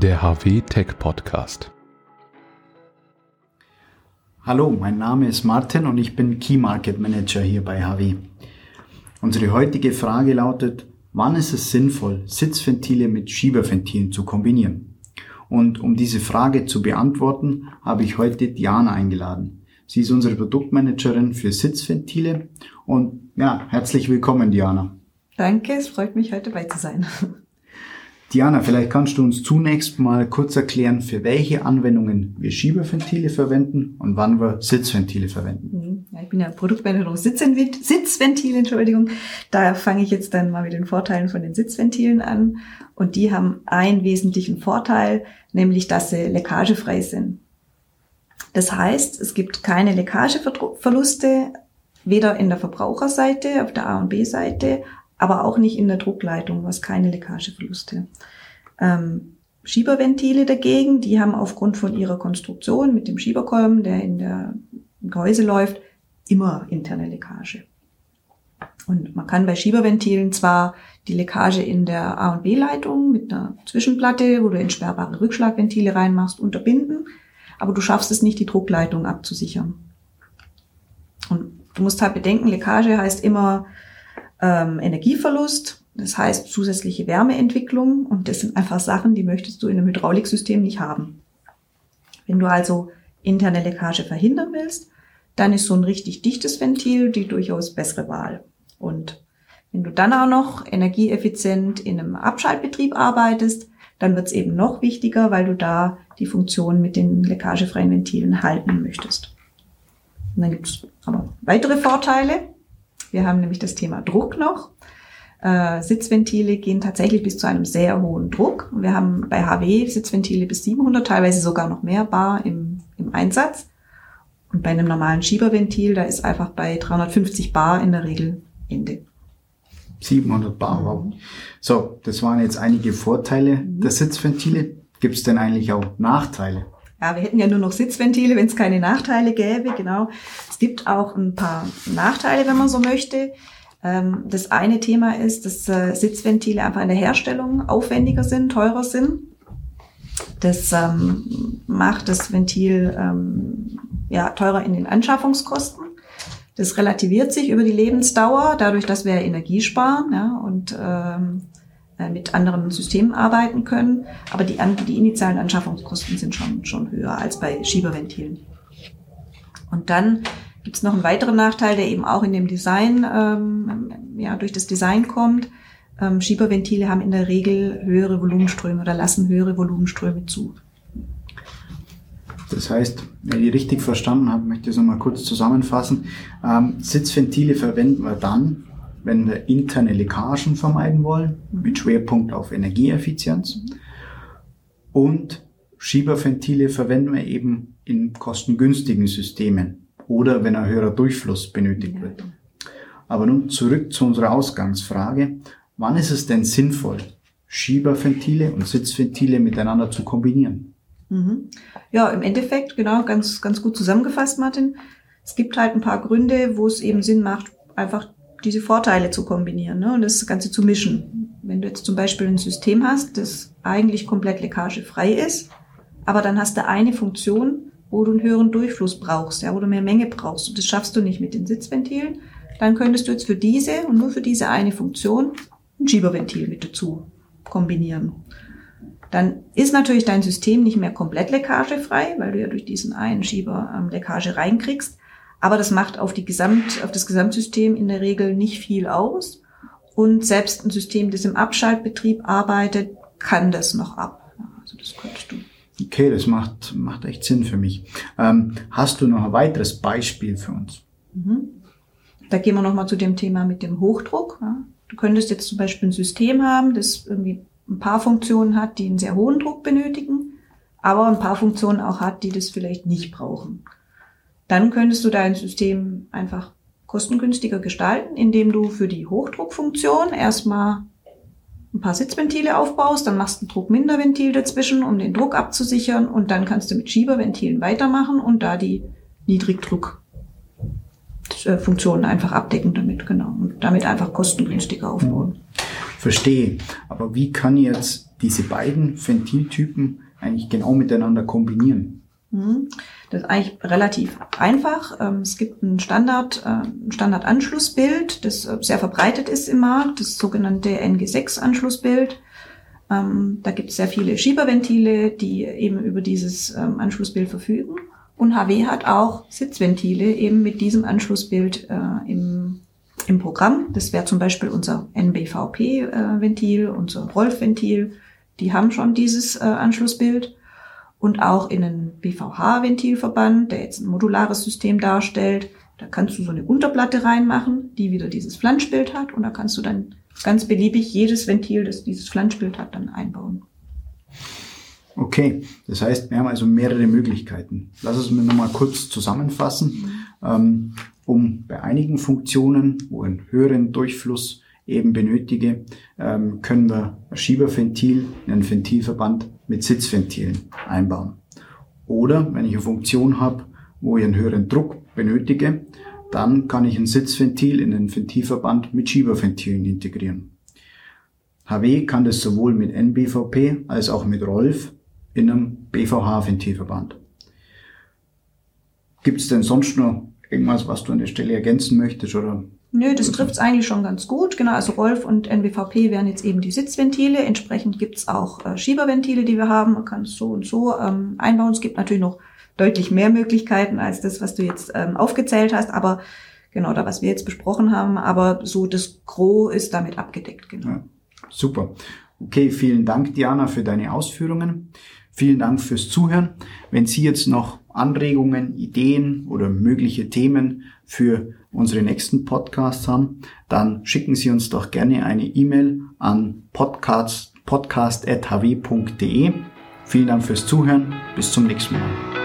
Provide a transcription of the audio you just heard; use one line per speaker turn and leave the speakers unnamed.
der HW Tech Podcast.
Hallo, mein Name ist Martin und ich bin Key Market Manager hier bei HW. Unsere heutige Frage lautet, wann ist es sinnvoll, Sitzventile mit Schieberventilen zu kombinieren? Und um diese Frage zu beantworten, habe ich heute Diana eingeladen. Sie ist unsere Produktmanagerin für Sitzventile und ja, herzlich willkommen, Diana.
Danke, es freut mich, heute dabei zu sein.
Diana, vielleicht kannst du uns zunächst mal kurz erklären, für welche Anwendungen wir Schieberventile verwenden und wann wir Sitzventile verwenden.
Mhm. Ja, ich bin ja Produktmanagerin Sitzventile, Entschuldigung. Da fange ich jetzt dann mal mit den Vorteilen von den Sitzventilen an. Und die haben einen wesentlichen Vorteil, nämlich dass sie leckagefrei sind. Das heißt, es gibt keine Leckageverluste, weder in der Verbraucherseite, auf der A- und B-Seite, aber auch nicht in der Druckleitung, was keine Leckageverluste. Ähm, Schieberventile dagegen, die haben aufgrund von ihrer Konstruktion mit dem Schieberkolben, der in der Gehäuse läuft, immer interne Leckage. Und man kann bei Schieberventilen zwar die Leckage in der A- und B-Leitung mit einer Zwischenplatte, wo du entsperrbare Rückschlagventile reinmachst, unterbinden, aber du schaffst es nicht, die Druckleitung abzusichern. Und du musst halt bedenken, Leckage heißt immer ähm, Energieverlust, das heißt zusätzliche Wärmeentwicklung und das sind einfach Sachen, die möchtest du in einem Hydrauliksystem nicht haben. Wenn du also interne Leckage verhindern willst, dann ist so ein richtig dichtes Ventil die durchaus bessere Wahl. Und wenn du dann auch noch energieeffizient in einem Abschaltbetrieb arbeitest, dann wird es eben noch wichtiger, weil du da die Funktion mit den leckagefreien Ventilen halten möchtest. Und dann gibt es aber weitere Vorteile. Wir haben nämlich das Thema Druck noch. Äh, Sitzventile gehen tatsächlich bis zu einem sehr hohen Druck. Wir haben bei HW Sitzventile bis 700, teilweise sogar noch mehr Bar im, im Einsatz. Und bei einem normalen Schieberventil, da ist einfach bei 350 Bar in der Regel Ende.
700 Bar, wow. So, das waren jetzt einige Vorteile der Sitzventile. Gibt es denn eigentlich auch Nachteile?
Ja, wir hätten ja nur noch Sitzventile, wenn es keine Nachteile gäbe, genau. Es gibt auch ein paar Nachteile, wenn man so möchte. Ähm, das eine Thema ist, dass äh, Sitzventile einfach in der Herstellung aufwendiger sind, teurer sind. Das ähm, macht das Ventil ähm, ja, teurer in den Anschaffungskosten. Das relativiert sich über die Lebensdauer, dadurch, dass wir Energie sparen ja, und ähm, mit anderen Systemen arbeiten können. Aber die, die initialen Anschaffungskosten sind schon, schon höher als bei Schieberventilen. Und dann gibt es noch einen weiteren Nachteil, der eben auch in dem Design, ähm, ja, durch das Design kommt. Ähm, Schieberventile haben in der Regel höhere Volumenströme oder lassen höhere Volumenströme zu.
Das heißt, wenn ich richtig verstanden habe, möchte ich es nochmal kurz zusammenfassen. Ähm, Sitzventile verwenden wir dann, wenn wir interne Leckagen vermeiden wollen, mit Schwerpunkt auf Energieeffizienz. Und Schieberventile verwenden wir eben in kostengünstigen Systemen oder wenn ein höherer Durchfluss benötigt wird. Aber nun zurück zu unserer Ausgangsfrage. Wann ist es denn sinnvoll, Schieberventile und Sitzventile miteinander zu kombinieren?
Mhm. Ja, im Endeffekt, genau, ganz, ganz gut zusammengefasst, Martin. Es gibt halt ein paar Gründe, wo es eben Sinn macht, einfach diese Vorteile zu kombinieren ne, und das Ganze zu mischen. Wenn du jetzt zum Beispiel ein System hast, das eigentlich komplett leckagefrei ist, aber dann hast du eine Funktion, wo du einen höheren Durchfluss brauchst, ja, wo du mehr Menge brauchst und das schaffst du nicht mit den Sitzventilen, dann könntest du jetzt für diese und nur für diese eine Funktion ein Schieberventil mit dazu kombinieren. Dann ist natürlich dein System nicht mehr komplett leckagefrei, weil du ja durch diesen einen Schieber ähm, Leckage reinkriegst. Aber das macht auf, die Gesamt, auf das Gesamtsystem in der Regel nicht viel aus. Und selbst ein System, das im Abschaltbetrieb arbeitet, kann das noch ab. Also das könntest du.
Okay, das macht, macht echt Sinn für mich. Ähm, hast du noch ein weiteres Beispiel für uns?
Mhm. Da gehen wir nochmal zu dem Thema mit dem Hochdruck. Ja. Du könntest jetzt zum Beispiel ein System haben, das irgendwie ein paar Funktionen hat, die einen sehr hohen Druck benötigen, aber ein paar Funktionen auch hat, die das vielleicht nicht brauchen. Dann könntest du dein System einfach kostengünstiger gestalten, indem du für die Hochdruckfunktion erstmal ein paar Sitzventile aufbaust, dann machst du ein Druckminderventil dazwischen, um den Druck abzusichern und dann kannst du mit Schieberventilen weitermachen und da die Niedrigdruckfunktionen einfach abdecken damit, genau. Und damit einfach kostengünstiger aufbauen.
Verstehe. Aber wie kann ich jetzt diese beiden Ventiltypen eigentlich genau miteinander kombinieren?
Mhm. Das ist eigentlich relativ einfach. Ähm, es gibt ein Standard, äh, ein Standardanschlussbild, das äh, sehr verbreitet ist im Markt, das sogenannte NG6-Anschlussbild. Ähm, da gibt es sehr viele Schieberventile, die eben über dieses ähm, Anschlussbild verfügen. Und HW hat auch Sitzventile eben mit diesem Anschlussbild äh, im, im Programm. Das wäre zum Beispiel unser NBVP-Ventil, unser Rolf-Ventil. Die haben schon dieses Anschlussbild. Und auch in einen BVH-Ventilverband, der jetzt ein modulares System darstellt, da kannst du so eine Unterplatte reinmachen, die wieder dieses Flanschbild hat. Und da kannst du dann ganz beliebig jedes Ventil, das dieses Flanschbild hat, dann einbauen.
Okay, das heißt, wir haben also mehrere Möglichkeiten. Lass uns mir nochmal kurz zusammenfassen. Mhm. um bei einigen Funktionen, wo einen höheren Durchfluss eben benötige, ähm, können wir ein Schieberventil in einen Ventilverband mit Sitzventilen einbauen. Oder wenn ich eine Funktion habe, wo ich einen höheren Druck benötige, dann kann ich ein Sitzventil in einen Ventilverband mit Schieberventilen integrieren. HW kann das sowohl mit NBVP als auch mit Rolf in einem BVH-Ventilverband. Gibt es denn sonst noch irgendwas, was du an der Stelle ergänzen möchtest? Oder?
Nö, das trifft es eigentlich schon ganz gut. Genau, also Rolf und NBVP wären jetzt eben die Sitzventile. Entsprechend gibt es auch äh, Schieberventile, die wir haben. Man kann es so und so ähm, einbauen. Es gibt natürlich noch deutlich mehr Möglichkeiten als das, was du jetzt ähm, aufgezählt hast, aber genau da, was wir jetzt besprochen haben, aber so das Gros ist damit abgedeckt, genau. Ja,
super. Okay, vielen Dank, Diana, für deine Ausführungen. Vielen Dank fürs Zuhören. Wenn Sie jetzt noch Anregungen, Ideen oder mögliche Themen für unsere nächsten Podcasts haben, dann schicken Sie uns doch gerne eine E-Mail an podcast.hw.de. Vielen Dank fürs Zuhören. Bis zum nächsten Mal.